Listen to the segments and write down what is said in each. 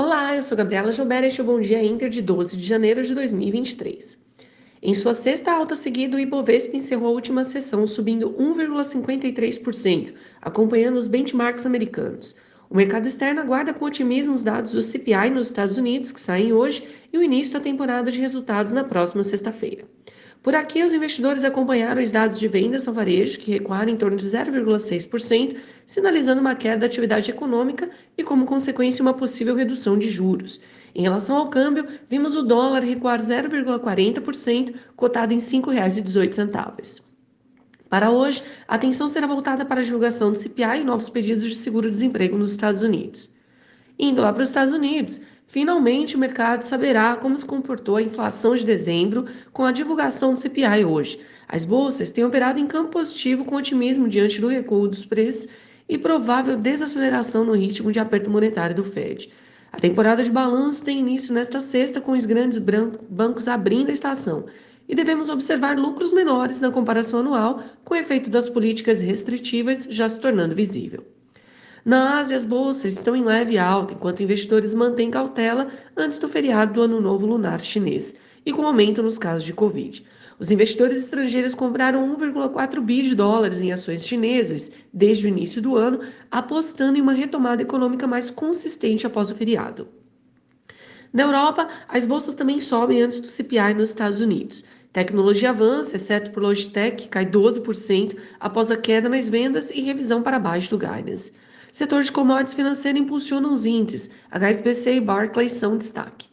Olá, eu sou Gabriela Joubert e este é o Bom Dia Inter de 12 de janeiro de 2023. Em sua sexta alta seguida, o Ibovespa encerrou a última sessão subindo 1,53%, acompanhando os benchmarks americanos. O mercado externo aguarda com otimismo os dados do CPI nos Estados Unidos, que saem hoje, e o início da temporada de resultados na próxima sexta-feira. Por aqui, os investidores acompanharam os dados de vendas ao varejo, que recuaram em torno de 0,6%, sinalizando uma queda da atividade econômica e, como consequência, uma possível redução de juros. Em relação ao câmbio, vimos o dólar recuar 0,40%, cotado em R$ 5,18. Para hoje, a atenção será voltada para a divulgação do CPI e novos pedidos de seguro-desemprego nos Estados Unidos. Indo lá para os Estados Unidos, finalmente o mercado saberá como se comportou a inflação de dezembro com a divulgação do CPI hoje. As bolsas têm operado em campo positivo com otimismo diante do recuo dos preços e provável desaceleração no ritmo de aperto monetário do Fed. A temporada de balanço tem início nesta sexta com os grandes bancos abrindo a estação e devemos observar lucros menores na comparação anual, com o efeito das políticas restritivas já se tornando visível. Na Ásia, as bolsas estão em leve alta, enquanto investidores mantêm cautela antes do feriado do Ano Novo Lunar Chinês e com aumento nos casos de Covid. Os investidores estrangeiros compraram 1,4 bi de dólares em ações chinesas desde o início do ano, apostando em uma retomada econômica mais consistente após o feriado. Na Europa, as bolsas também sobem antes do CPI nos Estados Unidos. Tecnologia avança, exceto por Logitech, que cai 12% após a queda nas vendas e revisão para baixo do guidance. Setor de commodities financeiro impulsiona os índices. HSBC e Barclays são destaque.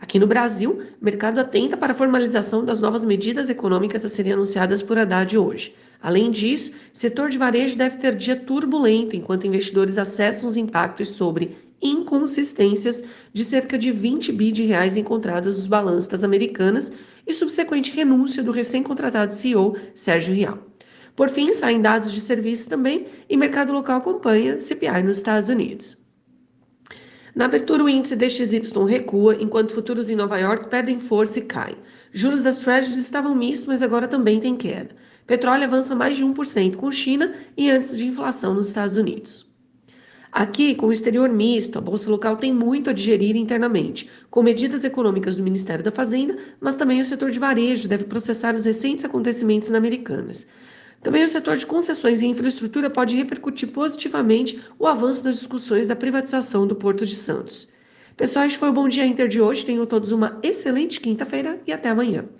Aqui no Brasil, o mercado atenta para a formalização das novas medidas econômicas a serem anunciadas por Haddad hoje. Além disso, setor de varejo deve ter dia turbulento enquanto investidores acessam os impactos sobre inconsistências de cerca de 20 bi de reais encontradas nos balanços das americanas e subsequente renúncia do recém-contratado CEO Sérgio Rial. Por fim, saem dados de serviços também e mercado local acompanha CPI nos Estados Unidos. Na abertura, o índice DXY recua, enquanto futuros em Nova York perdem força e caem. Juros das Treasuries estavam mistos, mas agora também tem queda. Petróleo avança mais de 1% com China e antes de inflação nos Estados Unidos. Aqui, com o exterior misto, a bolsa local tem muito a digerir internamente, com medidas econômicas do Ministério da Fazenda, mas também o setor de varejo deve processar os recentes acontecimentos na Americanas. Também o setor de concessões e infraestrutura pode repercutir positivamente o avanço das discussões da privatização do Porto de Santos. Pessoal, este foi o Bom Dia Inter de hoje. Tenham todos uma excelente quinta-feira e até amanhã.